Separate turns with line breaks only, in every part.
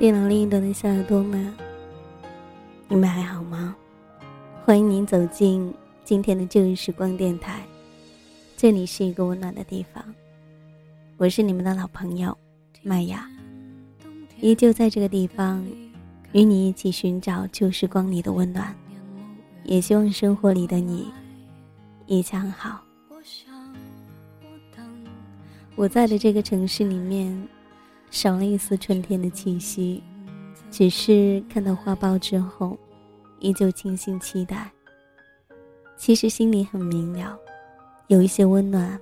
电脑另一端的小耳朵们，你们还好吗？欢迎您走进今天的旧日时光电台，这里是一个温暖的地方。我是你们的老朋友麦雅，依旧在这个地方与你一起寻找旧时光里的温暖，也希望生活里的你一切安好。我在的这个城市里面。少了一丝春天的气息，只是看到花苞之后，依旧倾心期待。其实心里很明了，有一些温暖，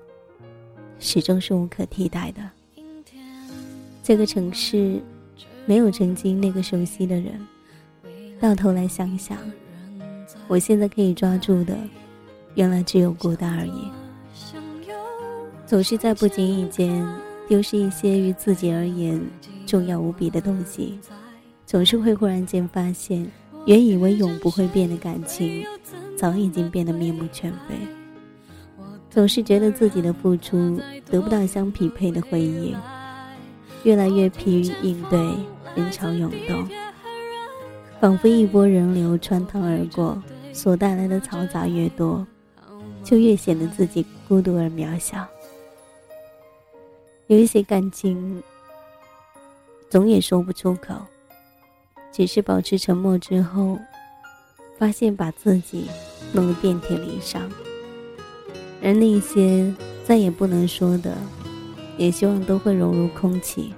始终是无可替代的。这个城市，没有曾经那个熟悉的人。到头来想想，我现在可以抓住的，原来只有孤单而已。总是在不经意间。丢失一些于自己而言重要无比的东西，总是会忽然间发现，原以为永不会变的感情，早已经变得面目全非。总是觉得自己的付出得不到相匹配的回应，越来越疲于应对人潮涌动，仿佛一波人流穿堂而过，所带来的嘈杂越多，就越显得自己孤独而渺小。有一些感情，总也说不出口，只是保持沉默之后，发现把自己弄得遍体鳞伤。而那些再也不能说的，也希望都会融入空气。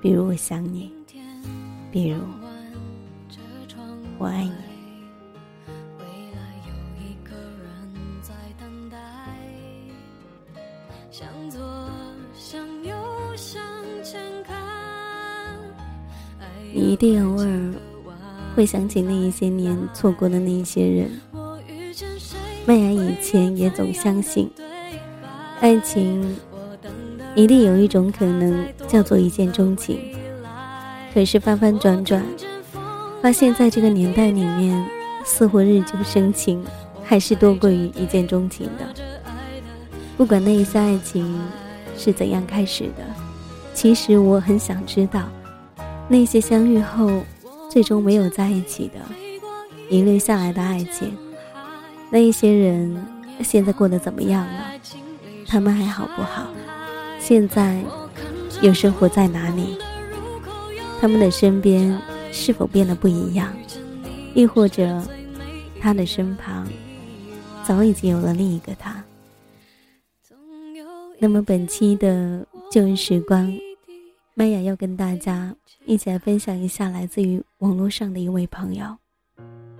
比如我想你，比如我爱你。一定偶尔会想起那一些年错过的那一些人。麦芽以前也总相信，爱情一定有一种可能叫做一见钟情。可是翻翻转转，发现在这个年代里面，似乎日久生情还是多过于一见钟情的。不管那一些爱情是怎样开始的，其实我很想知道。那些相遇后最终没有在一起的遗留下来的爱情，那一些人现在过得怎么样了？他们还好不好？现在又生活在哪里？他们的身边是否变得不一样？亦或者他的身旁早已经有了另一个他？那么本期的旧日时光。麦雅要跟大家一起来分享一下来自于网络上的一位朋友，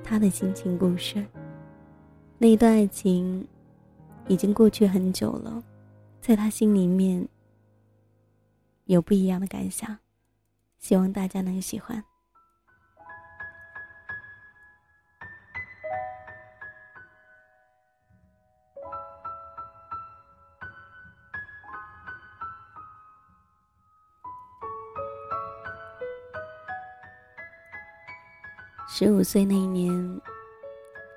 他的心情故事。那一段爱情已经过去很久了，在他心里面有不一样的感想，希望大家能喜欢。十五岁那一年，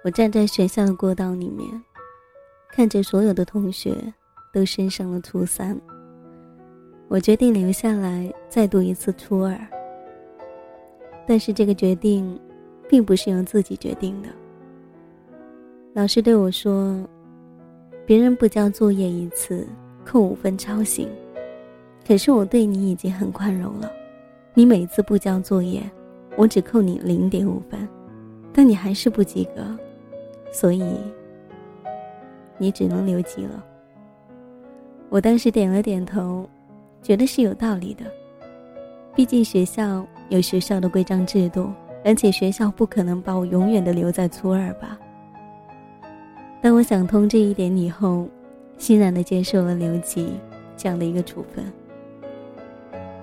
我站在学校的过道里面，看着所有的同学都升上了初三。我决定留下来再读一次初二。但是这个决定，并不是由自己决定的。老师对我说：“别人不交作业一次扣五分抄醒，可是我对你已经很宽容了。你每次不交作业。”我只扣你零点五分，但你还是不及格，所以你只能留级了。我当时点了点头，觉得是有道理的。毕竟学校有学校的规章制度，而且学校不可能把我永远的留在初二吧。当我想通这一点以后，欣然的接受了留级这样的一个处分。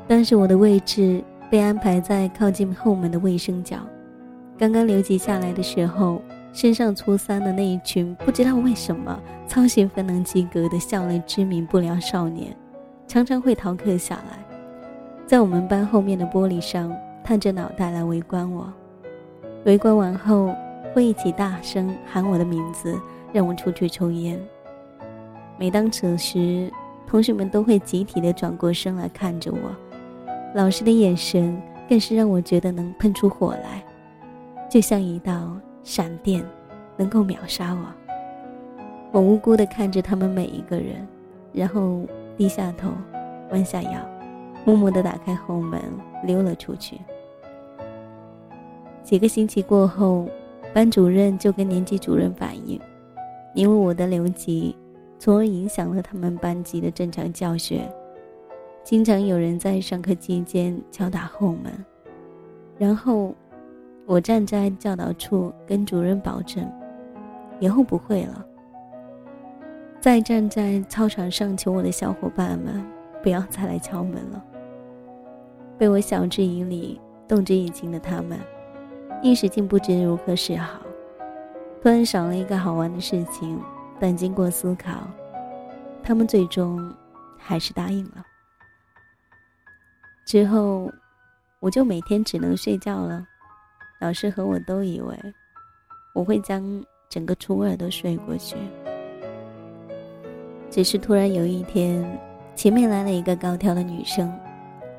但是我的位置。被安排在靠近后门的卫生角。刚刚留级下来的时候，升上初三的那一群不知道为什么操行分能及格的校内知名不良少年，常常会逃课下来，在我们班后面的玻璃上探着脑袋来围观我。围观完后，会一起大声喊我的名字，让我出去抽烟。每当此时，同学们都会集体的转过身来看着我。老师的眼神更是让我觉得能喷出火来，就像一道闪电，能够秒杀我。我无辜地看着他们每一个人，然后低下头，弯下腰，默默地打开后门，溜了出去。几个星期过后，班主任就跟年级主任反映，因为我的留级，从而影响了他们班级的正常教学。经常有人在上课期间敲打后门，然后我站在教导处跟主任保证，以后不会了。再站在操场上求我的小伙伴们不要再来敲门了。被我晓之以理、动之以情的他们，一时竟不知如何是好。突然少了一个好玩的事情，但经过思考，他们最终还是答应了。之后，我就每天只能睡觉了。老师和我都以为我会将整个初二都睡过去。只是突然有一天，前面来了一个高挑的女生，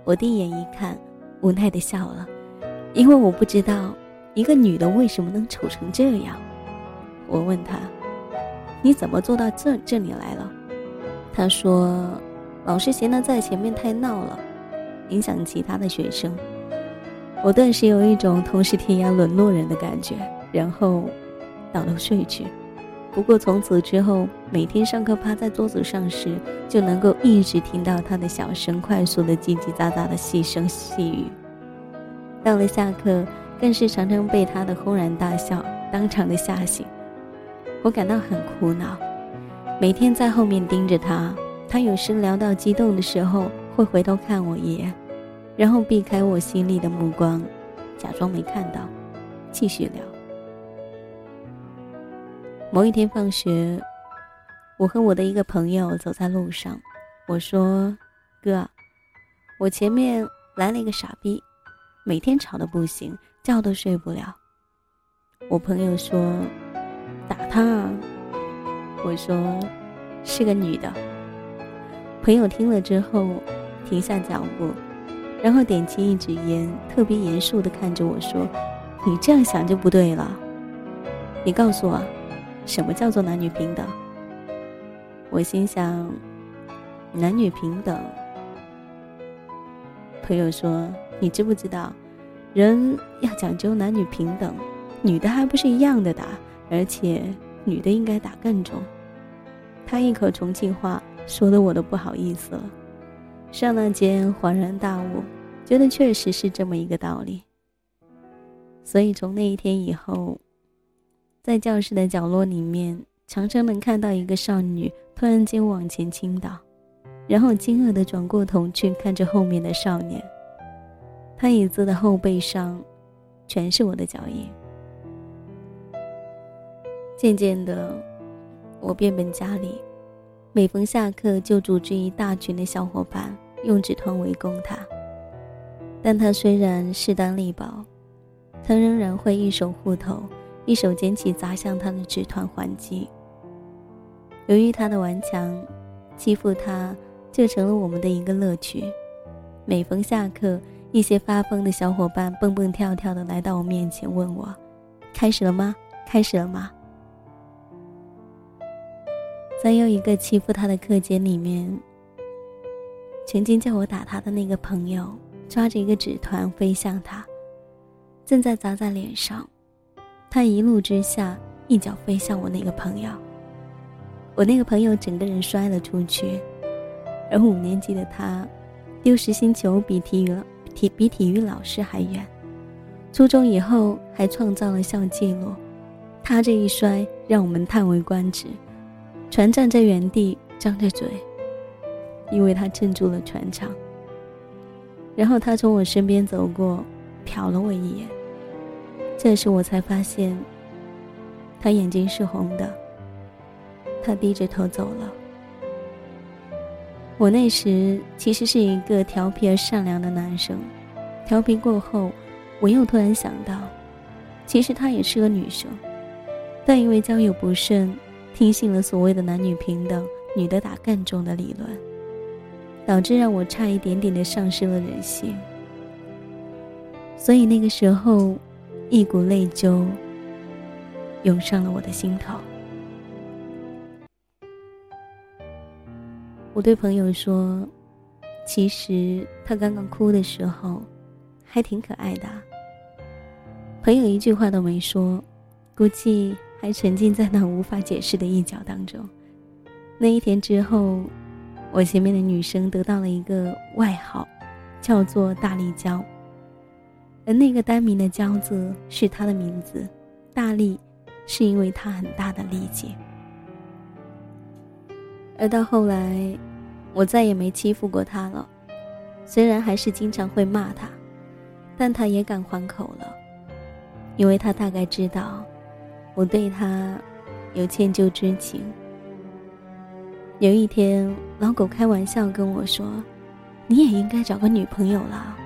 我第一眼一看，无奈的笑了，因为我不知道一个女的为什么能丑成这样。我问她：“你怎么坐到这这里来了？”她说：“老师嫌她在前面太闹了，影响其他的学生。”我顿时有一种同是天涯沦落人的感觉，然后倒头睡去。不过从此之后，每天上课趴在桌子上时，就能够一直听到他的小声、快速的叽叽喳喳的细声细语。到了下课，更是常常被他的轰然大笑当场的吓醒。我感到很苦恼，每天在后面盯着他，他有时聊到激动的时候，会回头看我一眼，然后避开我心里的目光，假装没看到，继续聊。某一天放学，我和我的一个朋友走在路上，我说：“哥，我前面来了一个傻逼，每天吵得不行，觉都睡不了。”我朋友说：“打他。”啊！”我说：“是个女的。”朋友听了之后停下脚步，然后点起一支烟，特别严肃地看着我说：“你这样想就不对了，你告诉我。”什么叫做男女平等？我心想，男女平等。朋友说：“你知不知道，人要讲究男女平等，女的还不是一样的打，而且女的应该打更重。”他一口重庆话说的我都不好意思了。刹那间恍然大悟，觉得确实是这么一个道理。所以从那一天以后。在教室的角落里面，常常能看到一个少女突然间往前倾倒，然后惊愕地转过头去看着后面的少年。他椅子的后背上，全是我的脚印。渐渐的，我变本加厉，每逢下课就组织一大群的小伙伴用纸团围攻他。但他虽然势单力薄，他仍然会一手护头。一手捡起砸向他的纸团还击。由于他的顽强，欺负他就成了我们的一个乐趣。每逢下课，一些发疯的小伙伴蹦蹦跳跳的来到我面前，问我：“开始了吗？开始了吗？”在又一个欺负他的课间里面，曾经叫我打他的那个朋友抓着一个纸团飞向他，正在砸在脸上。他一怒之下，一脚飞向我那个朋友，我那个朋友整个人摔了出去。而五年级的他，丢实心球比体育体比体育老师还远。初中以后还创造了校纪录。他这一摔，让我们叹为观止，全站在原地张着嘴，因为他镇住了全场。然后他从我身边走过，瞟了我一眼。这时我才发现，他眼睛是红的。他低着头走了。我那时其实是一个调皮而善良的男生，调皮过后，我又突然想到，其实她也是个女生，但因为交友不慎，听信了所谓的男女平等、女的打更重的理论，导致让我差一点点的丧失了人性。所以那个时候，一股内疚涌上了我的心头。我对朋友说：“其实他刚刚哭的时候，还挺可爱的。”朋友一句话都没说，估计还沉浸在那无法解释的一角当中。那一天之后，我前面的女生得到了一个外号，叫做“大力娇”，而那个单名的“娇”字是她的名字，“大力”是因为她很大的力气。而到后来，我再也没欺负过她了。虽然还是经常会骂她，但她也敢还口了，因为她大概知道我对她有歉疚之情。有一天，老狗开玩笑跟我说：“你也应该找个女朋友了。”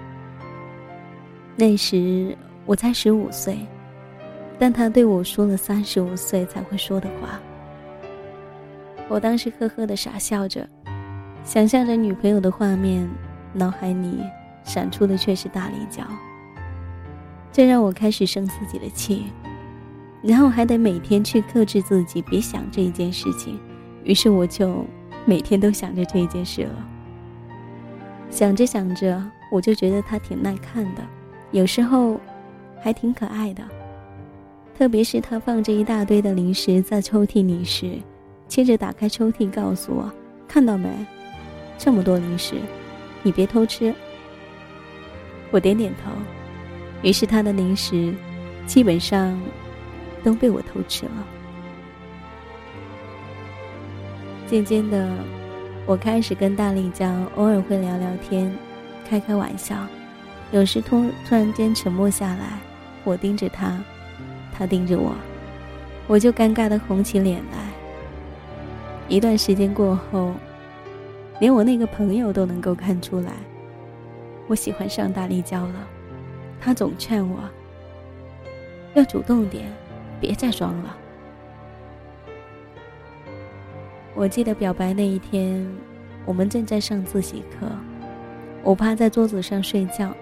那时我才十五岁，但他对我说了三十五岁才会说的话。我当时呵呵的傻笑着，想象着女朋友的画面，脑海里闪出的却是大力胶。这让我开始生自己的气，然后还得每天去克制自己，别想这一件事情。于是我就每天都想着这一件事了。想着想着，我就觉得他挺耐看的，有时候还挺可爱的。特别是他放着一大堆的零食在抽屉里时。接着打开抽屉，告诉我：“看到没，这么多零食，你别偷吃。”我点点头。于是他的零食基本上都被我偷吃了。渐渐的，我开始跟大力椒偶尔会聊聊天，开开玩笑。有时突突然间沉默下来，我盯着他，他盯着我，我就尴尬的红起脸来。一段时间过后，连我那个朋友都能够看出来，我喜欢上大力胶了。他总劝我要主动点，别再装了。我记得表白那一天，我们正在上自习课，我趴在桌子上睡觉，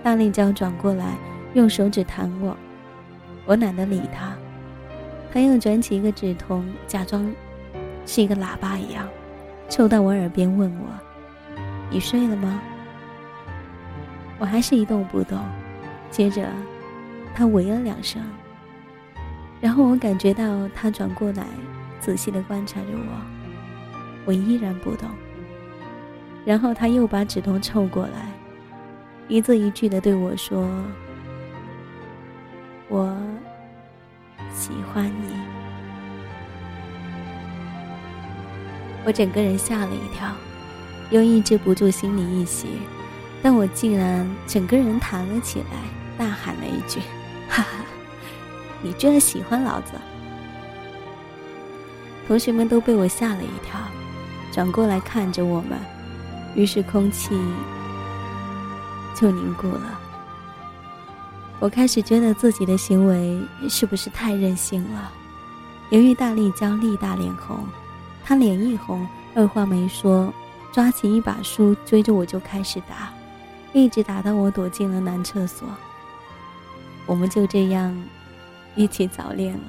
大力胶转过来用手指弹我，我懒得理他，他又转起一个纸筒，假装。是一个喇叭一样，凑到我耳边问我：“你睡了吗？”我还是一动不动。接着，他喂了两声，然后我感觉到他转过来，仔细的观察着我。我依然不动。然后他又把指头凑过来，一字一句的对我说：“我喜欢你。”我整个人吓了一跳，又抑制不住心里一喜，但我竟然整个人弹了起来，大喊了一句：“哈哈，你居然喜欢老子！”同学们都被我吓了一跳，转过来看着我们，于是空气就凝固了。我开始觉得自己的行为是不是太任性了？由于大力娇力大脸红。他脸一红，二话没说，抓起一把书追着我就开始打，一直打到我躲进了男厕所。我们就这样一起早恋了。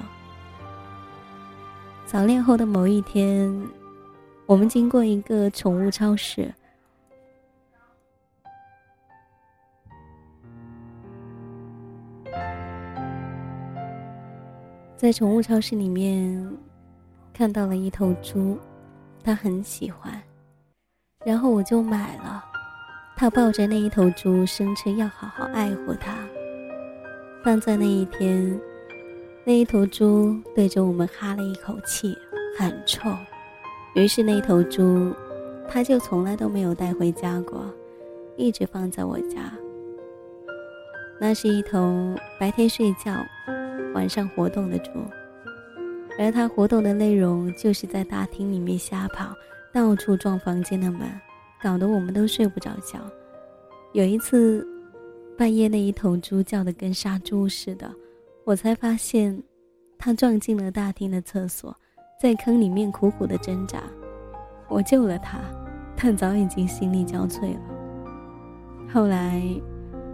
早恋后的某一天，我们经过一个宠物超市，在宠物超市里面。看到了一头猪，他很喜欢，然后我就买了。他抱着那一头猪，声称要好好爱护它。但在那一天，那一头猪对着我们哈了一口气，很臭。于是那头猪，他就从来都没有带回家过，一直放在我家。那是一头白天睡觉，晚上活动的猪。而它活动的内容就是在大厅里面瞎跑，到处撞房间的门，搞得我们都睡不着觉。有一次，半夜那一头猪叫得跟杀猪似的，我才发现，它撞进了大厅的厕所，在坑里面苦苦的挣扎。我救了他，但早已经心力交瘁了。后来，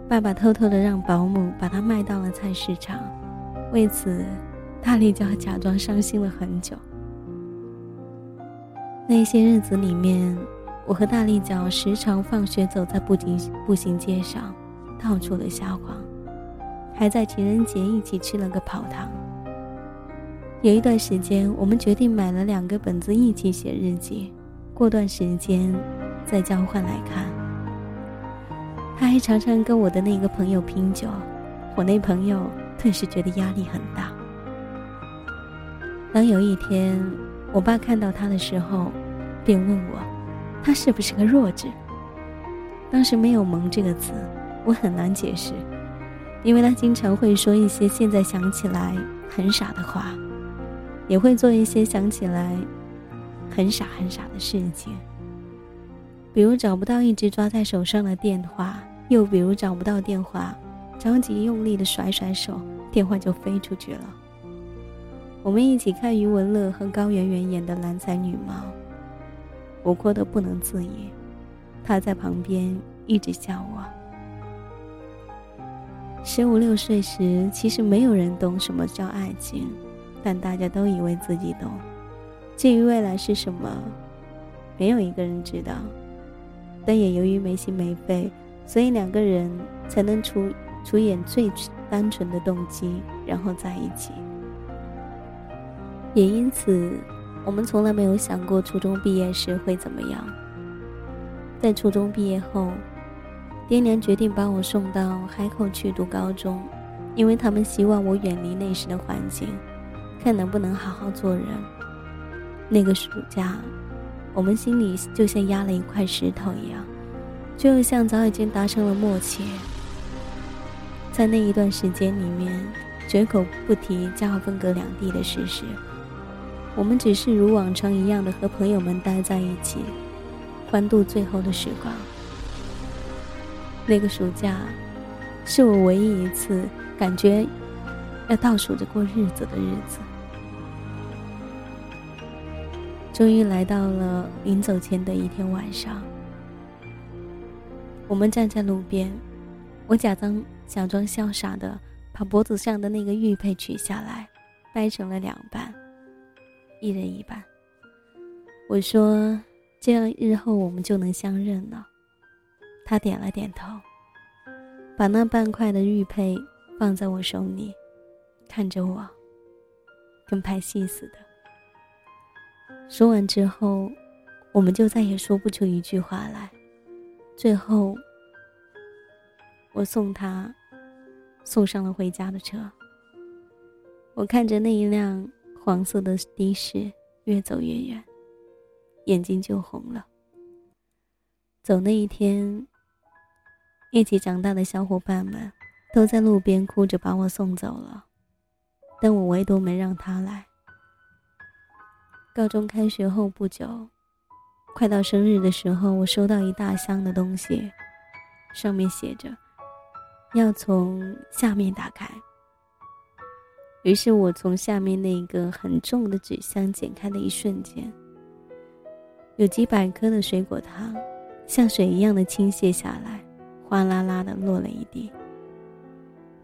爸爸偷偷的让保姆把他卖到了菜市场，为此，大力脚假装伤心了很久。那些日子里面，我和大力脚时常放学走在步行步行街上，到处的瞎逛，还在情人节一起吃了个跑堂。有一段时间，我们决定买了两个本子一起写日记，过段时间再交换来看。他还常常跟我的那个朋友拼酒，我那朋友顿时觉得压力很大。当有一天我爸看到他的时候，便问我，他是不是个弱智？当时没有“萌”这个词，我很难解释，因为他经常会说一些现在想起来很傻的话，也会做一些想起来很傻很傻的事情，比如找不到一直抓在手上的电话。又比如找不到电话，着急用力的甩甩手，电话就飞出去了。我们一起看余文乐和高圆圆演的《蓝才女貌》，我哭得不能自已，他在旁边一直笑我。十五六岁时，其实没有人懂什么叫爱情，但大家都以为自己懂。至于未来是什么，没有一个人知道。但也由于没心没肺。所以两个人才能出出演最单纯的动机，然后在一起。也因此，我们从来没有想过初中毕业时会怎么样。在初中毕业后，爹娘决定把我送到海口去读高中，因为他们希望我远离那时的环境，看能不能好好做人。那个暑假，我们心里就像压了一块石头一样。就像早已经达成了默契，在那一段时间里面，绝口不提将要分隔两地的事实。我们只是如往常一样的和朋友们待在一起，欢度最后的时光。那个暑假，是我唯一一次感觉要倒数着过日子的日子。终于来到了临走前的一天晚上。我们站在路边，我假装假装潇洒的把脖子上的那个玉佩取下来，掰成了两半，一人一半。我说：“这样日后我们就能相认了。”他点了点头，把那半块的玉佩放在我手里，看着我，跟拍戏似的。说完之后，我们就再也说不出一句话来。最后，我送他送上了回家的车。我看着那一辆黄色的的士越走越远，眼睛就红了。走那一天，一起长大的小伙伴们都在路边哭着把我送走了，但我唯独没让他来。高中开学后不久。快到生日的时候，我收到一大箱的东西，上面写着要从下面打开。于是我从下面那个很重的纸箱剪开的一瞬间，有几百颗的水果糖像水一样的倾泻下来，哗啦啦的落了一地。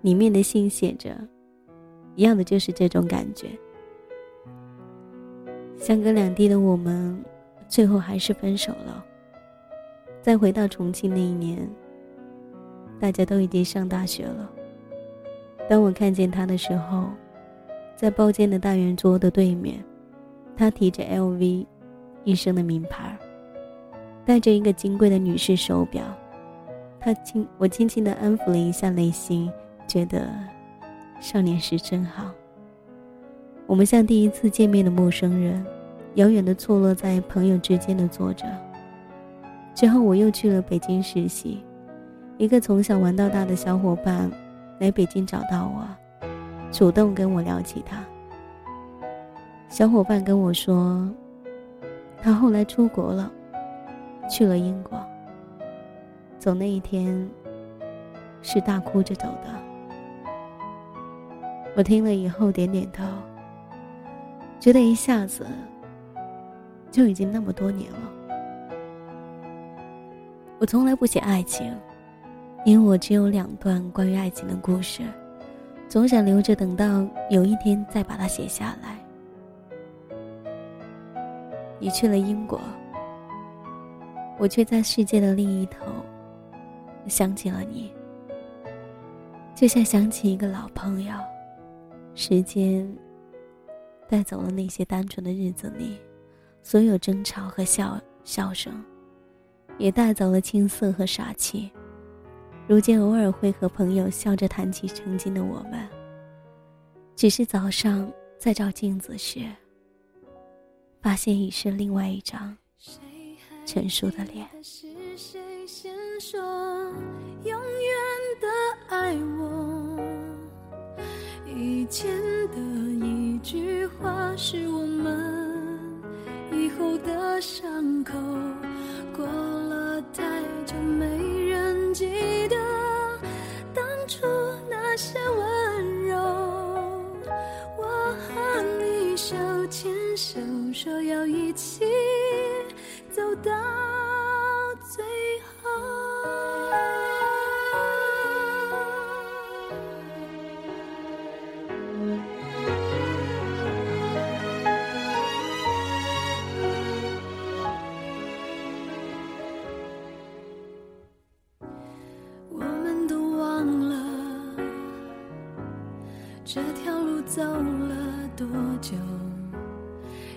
里面的信写着，要的就是这种感觉。相隔两地的我们。最后还是分手了。再回到重庆那一年，大家都已经上大学了。当我看见他的时候，在包间的大圆桌的对面，他提着 LV 一身的名牌，戴着一个金贵的女士手表。他轻我轻轻的安抚了一下内心，觉得少年时真好。我们像第一次见面的陌生人。遥远的错落在朋友之间的坐着。之后我又去了北京实习，一个从小玩到大的小伙伴来北京找到我，主动跟我聊起他。小伙伴跟我说，他后来出国了，去了英国。走那一天，是大哭着走的。我听了以后点点头，觉得一下子。就已经那么多年了。我从来不写爱情，因为我只有两段关于爱情的故事，总想留着等到有一天再把它写下来。你去了英国，我却在世界的另一头想起了你，就像想起一个老朋友。时间带走了那些单纯的日子里所有争吵和笑笑声，也带走了青涩和傻气。如今偶尔会和朋友笑着谈起曾经的我们，只是早上在照镜子时。发现已是另外一张成熟的脸。
是谁先说永远的爱我？以前的句话是我们以后的伤口。过了太久，没人记得当初那些温柔。我和你手牵手。说要一起走到走了多久。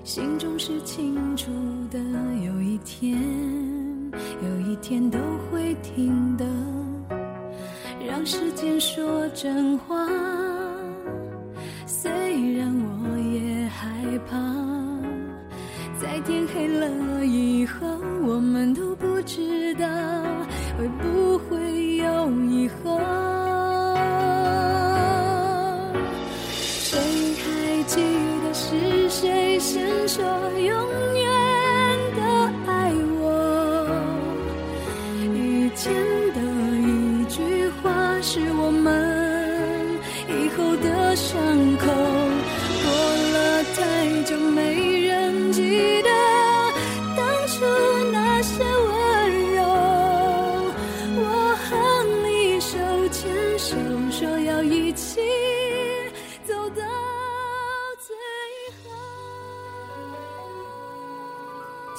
心中是清楚的，有一天，有一天都会听的。让时间说真话，虽然我也害怕，在天黑了以后，我们都不知道会不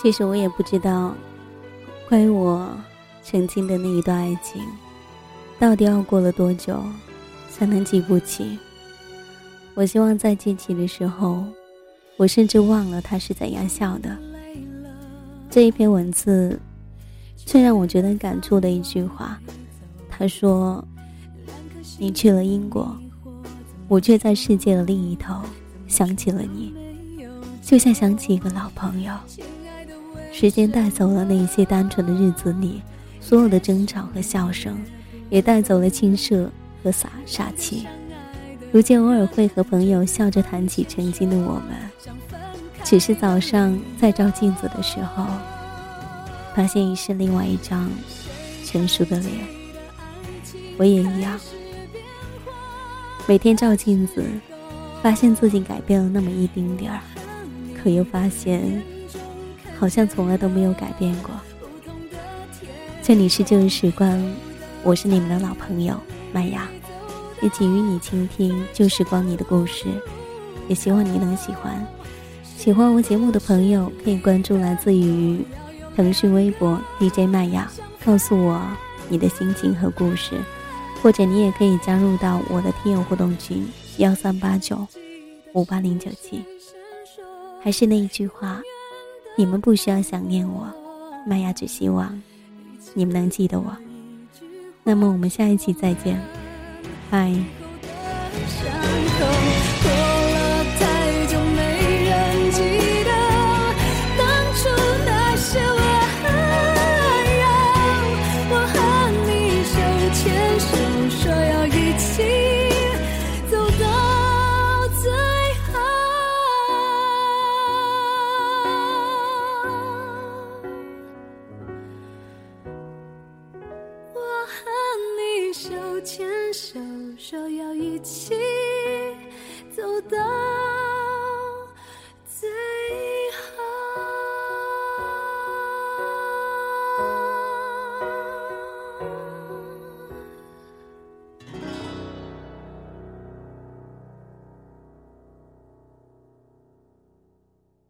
其实我也不知道，关于我曾经的那一段爱情，到底要过了多久才能记不起？我希望在记起的时候，我甚至忘了他是怎样笑的。这一篇文字，最让我觉得感触的一句话，他说：“你去了英国，我却在世界的另一头想起了你，就像想起一个老朋友。”时间带走了那些单纯的日子里所有的争吵和笑声，也带走了青涩和傻傻气。如今偶尔会和朋友笑着谈起曾经的我们，只是早上在照镜子的时候，发现已是另外一张成熟的脸。我也一样，每天照镜子，发现自己改变了那么一丁点儿，可又发现。好像从来都没有改变过。这里是旧日时光，我是你们的老朋友麦芽，一起与你倾听旧时光里的故事，也希望你能喜欢。喜欢我节目的朋友可以关注来自于腾讯微博 DJ 麦芽，告诉我你的心情和故事，或者你也可以加入到我的听友互动群幺三八九五八零九七。还是那一句话。你们不需要想念我麦芽只希望你们能记得我。那么我们下一期再见。拜。